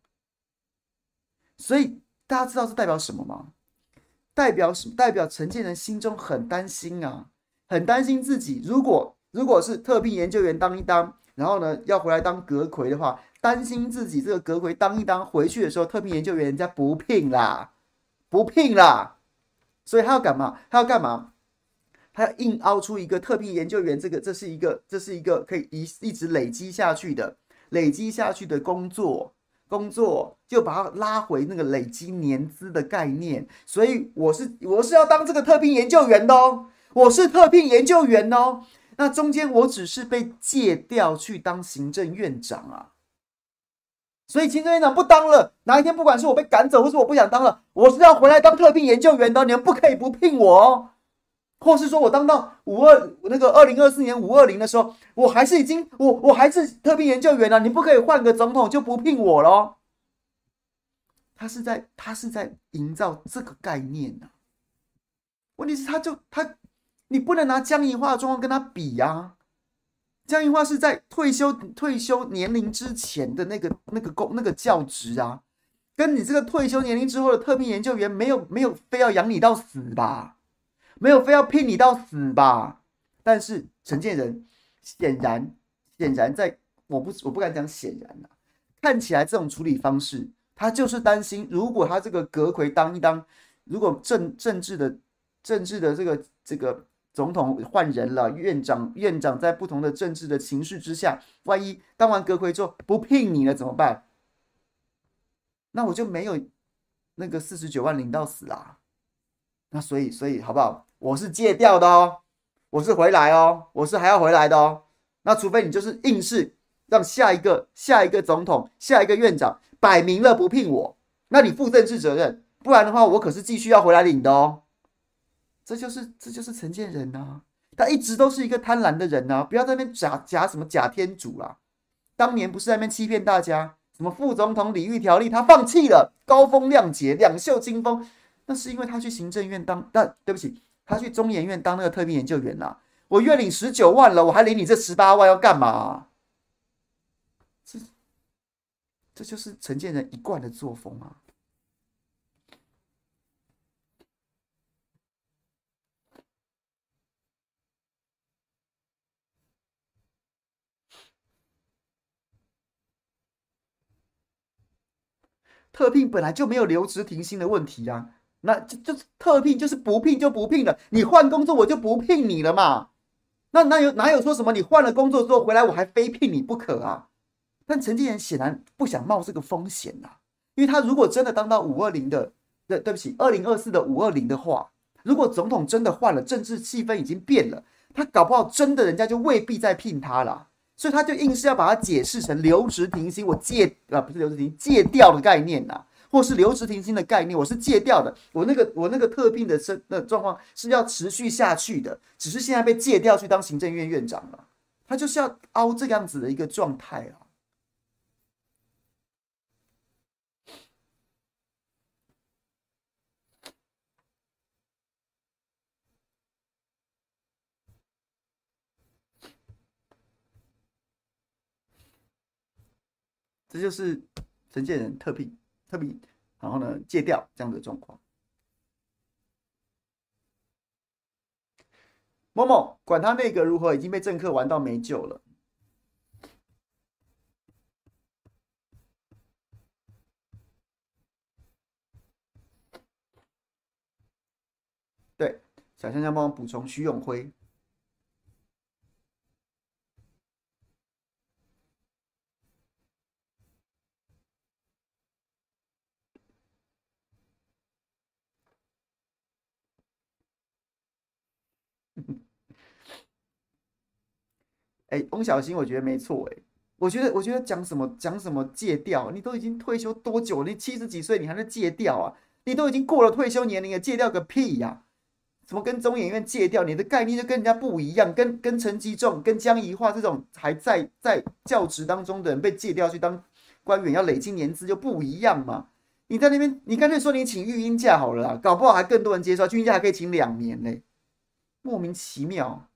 所以大家知道这代表什么吗？代表什么？代表陈建仁心中很担心啊，很担心自己如果如果是特聘研究员当一当，然后呢要回来当阁魁的话。担心自己这个阁魁当一当回去的时候，特聘研究员人家不聘啦，不聘啦，所以他要干嘛？他要干嘛？他要硬凹出一个特聘研究员，这个这是一个这是一个可以一一直累积下去的累积下去的工作工作，就把它拉回那个累积年资的概念。所以我是我是要当这个特聘研究员的哦，我是特聘研究员哦。那中间我只是被借调去当行政院长啊。所以行政院长不当了，哪一天不管是我被赶走，或是我不想当了，我是要回来当特聘研究员的，你们不可以不聘我哦。或是说我当到五二那个二零二四年五二零的时候，我还是已经我我还是特聘研究员了，你不可以换个总统就不聘我喽。他是在他是在营造这个概念呢、啊。问题是他就他，你不能拿江宜桦的状况跟他比呀、啊。江宜桦是在退休退休年龄之前的那个那个工那个教职啊，跟你这个退休年龄之后的特聘研究员没有没有非要养你到死吧，没有非要聘你到死吧。但是陈建仁显然显然在我不我不敢讲显然啊，看起来这种处理方式，他就是担心，如果他这个阁魁当一当，如果政政治的政治的这个这个。总统换人了，院长院长在不同的政治的情绪之下，万一当完阁魁之后不聘你了怎么办？那我就没有那个四十九万领到死啦。那所以所以好不好？我是借调的哦，我是回来哦，我是还要回来的哦。那除非你就是硬是让下一个下一个总统下一个院长摆明了不聘我，那你负政治责任，不然的话我可是继续要回来领的哦。这就是这就是陈建仁呐，他一直都是一个贪婪的人呐，不要在那边假假什么假天主啦。当年不是在那边欺骗大家，什么副总统礼遇条例他放弃了，高风亮节两袖清风，那是因为他去行政院当，但对不起，他去中研院当那个特聘研究员呐。我月领十九万了，我还领你这十八万要干嘛？这这就是陈建仁一贯的作风啊。特聘本来就没有留职停薪的问题啊，那就就是特聘就是不聘就不聘了，你换工作我就不聘你了嘛。那哪有哪有说什么你换了工作之后回来我还非聘你不可啊？但陈建仁显然不想冒这个风险呐，因为他如果真的当到五二零的，对对不起，二零二四的五二零的话，如果总统真的换了，政治气氛已经变了，他搞不好真的人家就未必再聘他了。所以他就硬是要把它解释成留职停薪，我借啊不是留职停借调的概念呐、啊，或是留职停薪的概念，我是戒掉的，我那个我那个特聘的身的状况是要持续下去的，只是现在被戒掉去当行政院院长了，他就是要凹这样子的一个状态啊。这就是陈建仁特聘。特别，然后呢戒掉这样的状况。某某管他内阁如何，已经被政客玩到没救了。对，小香香帮我补充徐永辉。哎，翁小新，我觉得没错。哎，我觉得，我觉得讲什么讲什么借调，你都已经退休多久了？你七十几岁，你还在借调啊？你都已经过了退休年龄了，借调个屁呀！什么跟中研院借调，你的概念就跟人家不一样，跟跟陈吉仲、跟江宜桦这种还在在教职当中的人被借调去当官员，要累积年资就不一样嘛。你在那边，你干脆说你请育婴假好了啦，搞不好还更多人接受，育婴假还可以请两年呢，莫名其妙。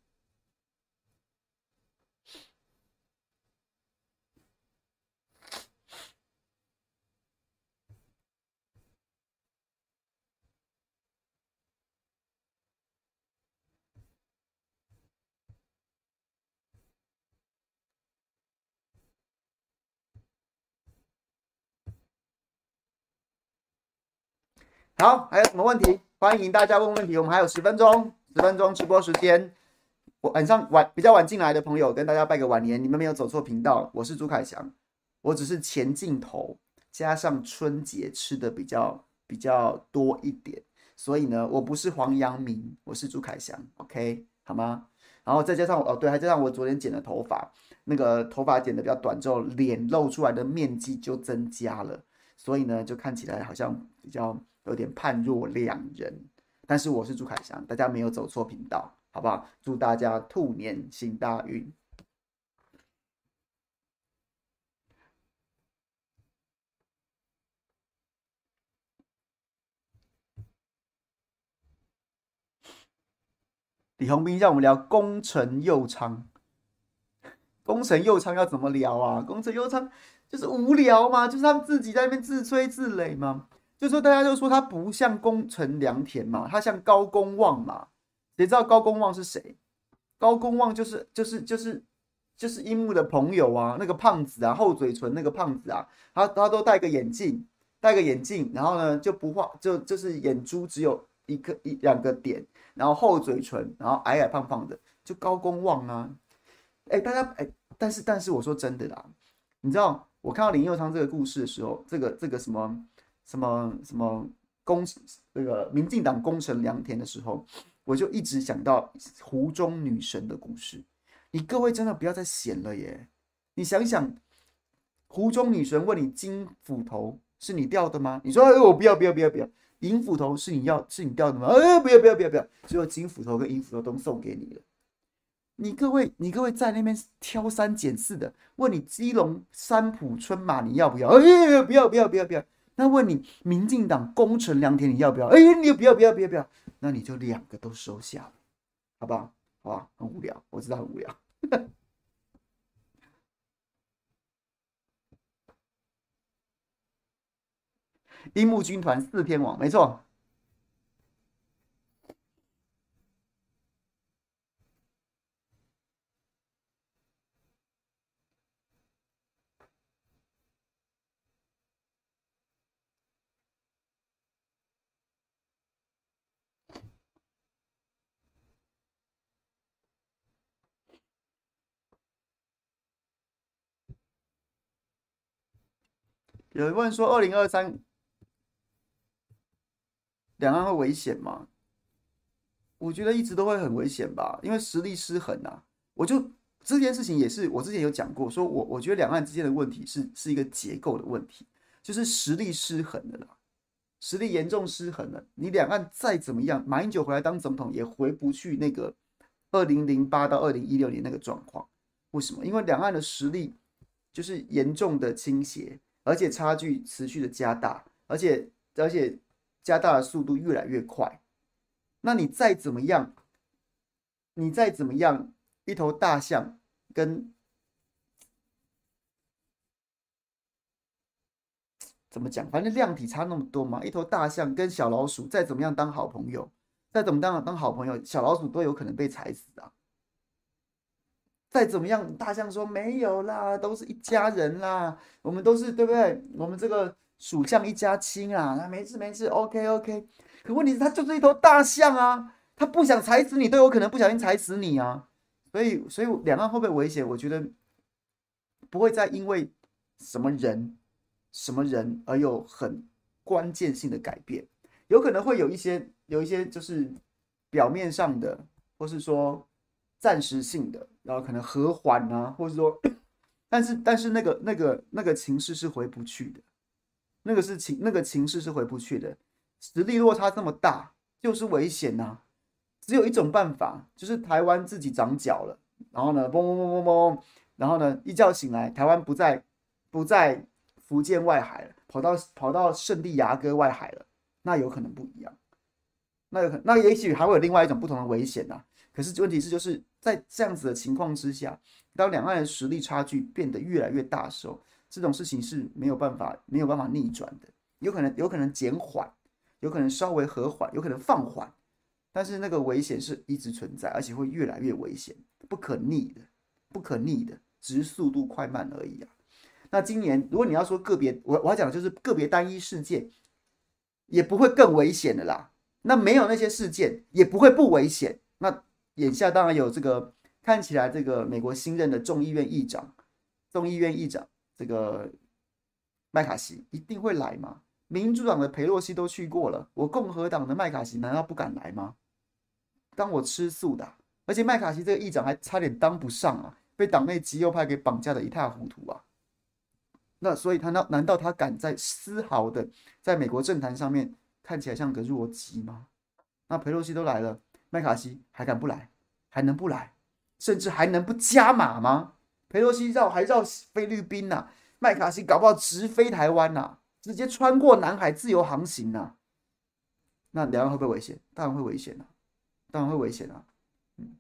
好，还有什么问题？欢迎大家问问题。我们还有十分钟，十分钟直播时间。我晚上晚比较晚进来的朋友，跟大家拜个晚年。你们没有走错频道，我是朱凯翔。我只是前镜头加上春节吃的比较比较多一点，所以呢，我不是黄阳明，我是朱凯翔。OK，好吗？然后再加上哦，对，还加上我昨天剪的头发，那个头发剪的比较短之后，脸露出来的面积就增加了，所以呢，就看起来好像比较。有点判若两人，但是我是朱凯翔，大家没有走错频道，好不好？祝大家兔年行大运。李鸿斌让我们聊功臣右昌，功臣右昌要怎么聊啊？功臣右昌就是无聊嘛，就是他们自己在那边自吹自擂嘛。就说大家就说他不像功臣良田嘛，他像高公望嘛。谁知道高公望是谁？高公望就是就是就是就是樱木的朋友啊，那个胖子啊，厚嘴唇那个胖子啊，他他都戴个眼镜，戴个眼镜，然后呢就不画，就就是眼珠只有一个一两个点，然后厚嘴唇，然后矮矮胖胖的，就高公望啊。哎，大家哎，但是但是我说真的啦，你知道我看到林佑昌这个故事的时候，这个这个什么？什么什么工那个民进党功臣良田的时候，我就一直想到湖中女神的故事。你各位真的不要再闲了耶！你想想，湖中女神问你金斧头是你掉的吗？你说哎，我不要不要不要不要，银斧头是你要是你掉的吗？哎，不要不要不要不要，只有金斧头跟银斧头都送给你了。你各位你各位在那边挑三拣四的，问你基隆三浦春马你要不要？哎，不要不要不要不要。那问你，民进党功臣良田，你要不要？哎，你不要不要不要不要，那你就两个都收下，好不好？好吧，很无聊，我知道很无聊。樱木军团四天王，没错。有人问说，二零二三两岸会危险吗？我觉得一直都会很危险吧，因为实力失衡啊。我就这件事情也是我之前有讲过，说我我觉得两岸之间的问题是是一个结构的问题，就是实力失衡的啦，实力严重失衡了。你两岸再怎么样，马英九回来当总统也回不去那个二零零八到二零一六年那个状况。为什么？因为两岸的实力就是严重的倾斜。而且差距持续的加大，而且而且加大的速度越来越快。那你再怎么样，你再怎么样，一头大象跟怎么讲？反正量体差那么多嘛。一头大象跟小老鼠再怎么样当好朋友，再怎么当当好朋友，小老鼠都有可能被踩死啊。再怎么样，大象说没有啦，都是一家人啦，我们都是对不对？我们这个属象一家亲啊，那没事没事，OK OK。可问题是，它就是一头大象啊，它不想踩死你，都有可能不小心踩死你啊。所以，所以两岸会不会危险？我觉得不会再因为什么人、什么人而有很关键性的改变，有可能会有一些、有一些就是表面上的，或是说。暂时性的，然后可能和缓啊，或者说，但是但是那个那个那个情势是回不去的，那个是情那个情势是回不去的，实力落差这么大就是危险呐、只有一种办法，就是台湾自己长脚了，然后呢，嘣嘣嘣嘣嘣，然后呢，一觉醒来，台湾不在不在福建外海了，跑到跑到圣地牙哥外海了，那有可能不一样，那有可，那也许还会有另外一种不同的危险呐、啊。可是问题是，就是在这样子的情况之下，当两岸的实力差距变得越来越大的时候，这种事情是没有办法没有办法逆转的，有可能有可能减缓，有可能稍微和缓，有可能放缓。但是那个危险是一直存在，而且会越来越危险，不可逆的，不可逆的，只是速度快慢而已啊。那今年如果你要说个别，我我要讲的就是个别单一事件，也不会更危险的啦。那没有那些事件，也不会不危险。那眼下当然有这个看起来这个美国新任的众议院议长，众议院议长这个麦卡锡一定会来吗？民主党的裴洛西都去过了，我共和党的麦卡锡难道不敢来吗？当我吃素的，而且麦卡锡这个议长还差点当不上啊，被党内极右派给绑架的一塌糊涂啊。那所以他那难道他敢在丝毫的在美国政坛上面看起来像个弱鸡吗？那裴洛西都来了，麦卡锡还敢不来？还能不来？甚至还能不加码吗？裴洛西绕还绕菲律宾呐、啊，麦卡锡搞不好直飞台湾呐、啊，直接穿过南海自由航行呐、啊。那两岸会不会危险？当然会危险啊。当然会危险啊！嗯，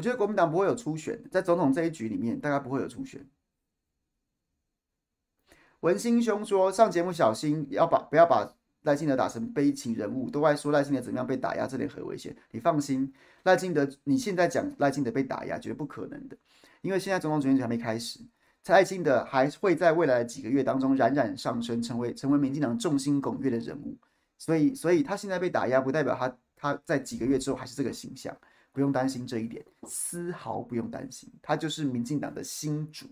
我觉得国民党不会有初选，在总统这一局里面，大概不会有初选。文心兄说，上节目小心，要把不要把赖清德打成悲情人物，都爱说赖清德怎么样被打压，这点很危险。你放心，赖清德，你现在讲赖清德被打压，绝不可能的，因为现在总统选举还没开始，赖清德还会在未来的几个月当中冉冉上升，成为成为民进党众星拱月的人物。所以，所以他现在被打压，不代表他他在几个月之后还是这个形象。不用担心这一点，丝毫不用担心，他就是民进党的新主。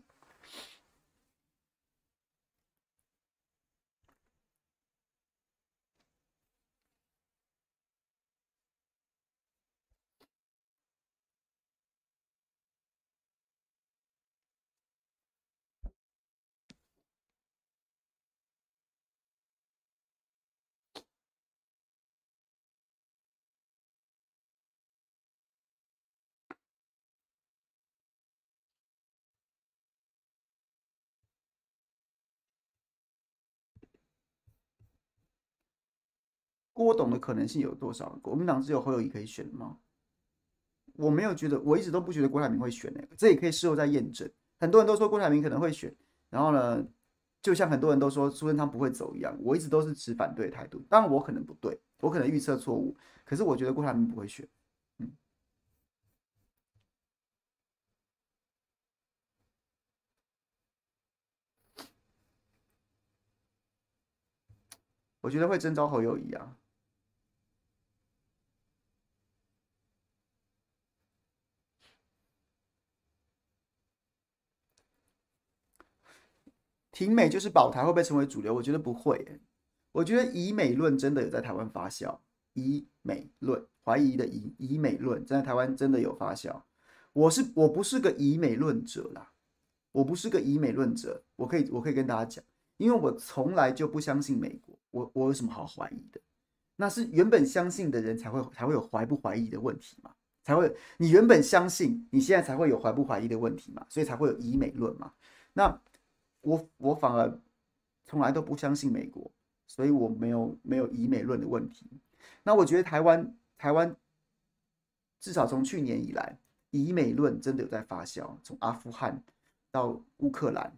郭董的可能性有多少？国民党只有侯友谊可以选吗？我没有觉得，我一直都不觉得郭台铭会选呢、欸。这也可以事后再验证。很多人都说郭台铭可能会选，然后呢，就像很多人都说苏贞昌不会走一样，我一直都是持反对态度。当然我可能不对，我可能预测错误，可是我觉得郭台铭不会选。嗯，我觉得会征召侯友谊啊。挺美就是保台会不会成为主流？我觉得不会、我觉得以美论真的有在台湾发酵。以美论，怀疑的以以美论在台湾真的有发酵。我是我不是个以美论者啦，我不是个以美论者。我可以我可以跟大家讲，因为我从来就不相信美国。我我有什么好怀疑的？那是原本相信的人才会才会有怀不怀疑的问题嘛？才会你原本相信，你现在才会有怀不怀疑的问题嘛？所以才会有以美论嘛？那。我我反而从来都不相信美国，所以我没有没有以美论的问题。那我觉得台湾台湾至少从去年以来，以美论真的有在发酵。从阿富汗到乌克兰，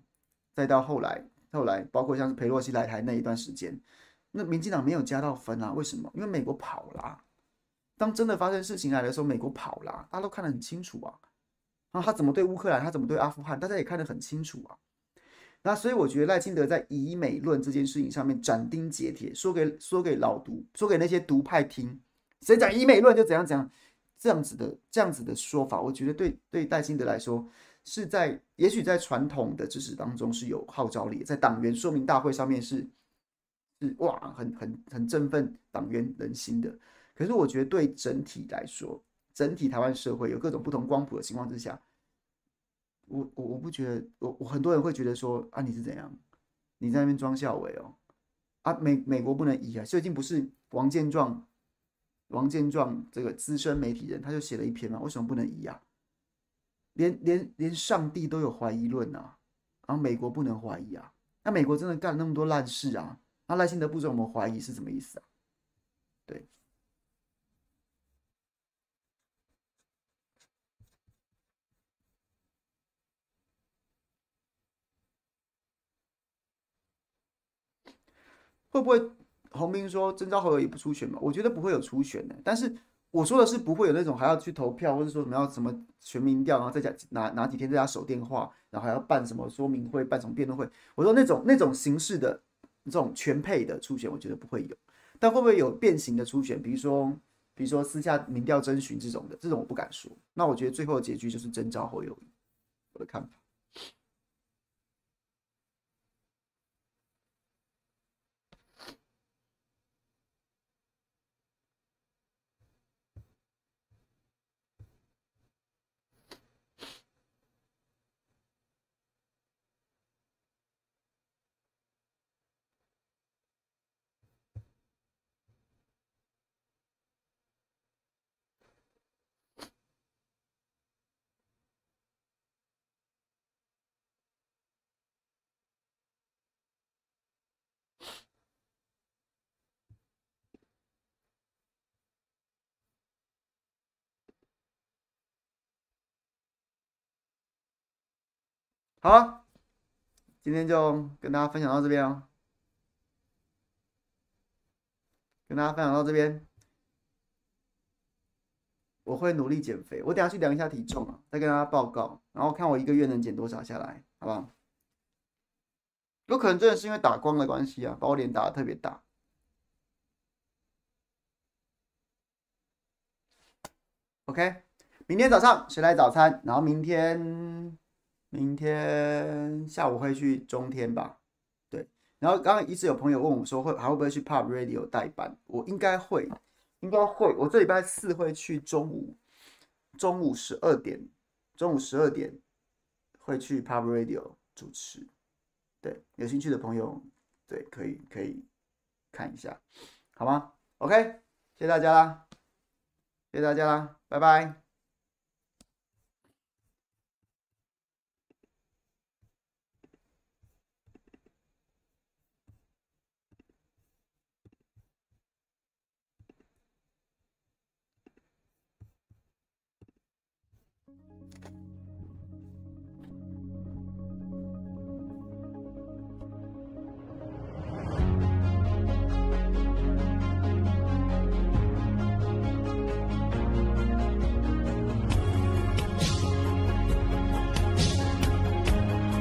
再到后来后来，包括像是裴洛西来台那一段时间，那民进党没有加到分啊？为什么？因为美国跑啦。当真的发生事情来的时候，美国跑啦，大家都看得很清楚啊。那他怎么对乌克兰，他怎么对阿富汗，大家也看得很清楚啊。那所以我觉得赖清德在以美论这件事情上面斩钉截铁，说给说给老独，说给那些独派听，谁讲以美论就怎样讲，这样子的这样子的说法，我觉得对对赖清德来说是在，也许在传统的知识当中是有号召力，在党员说明大会上面是是哇，很很很振奋党员人心的。可是我觉得对整体来说，整体台湾社会有各种不同光谱的情况之下，我我我不觉得，我我很多人会觉得说啊，你是怎样？你在那边装校委哦？啊，美美国不能移啊！最近不是王健壮，王健壮这个资深媒体人，他就写了一篇嘛，为什么不能移啊？连连连上帝都有怀疑论啊，然后美国不能怀疑啊？那美国真的干了那么多烂事啊？那赖清德不准我们怀疑是什么意思啊？对，会不会洪斌说征召侯友宜不出选嘛？我觉得不会有出选的，但是。我说的是不会有那种还要去投票，或者说什么要什么全民调，然后在家哪哪几天在家守电话，然后还要办什么说明会、办什么辩论会。我说那种那种形式的这种全配的初选，我觉得不会有。但会不会有变形的初选？比如说，比如说私下民调征询这种的，这种我不敢说。那我觉得最后的结局就是征召侯友宜，我的看法。好，今天就跟大家分享到这边哦，跟大家分享到这边，我会努力减肥，我等下去量一下体重啊，再跟大家报告，然后看我一个月能减多少下来，好不好？有可能真的是因为打光的关系啊，把我脸打得特别大。OK，明天早上谁来早餐？然后明天。明天下午会去中天吧，对。然后刚刚一直有朋友问我说会还会不会去 Pub Radio 代班？我应该会，应该会。我这礼拜四会去中午，中午十二点，中午十二点会去 Pub Radio 主持。对，有兴趣的朋友，对，可以可以看一下，好吗？OK，谢谢大家啦，谢谢大家啦，拜拜。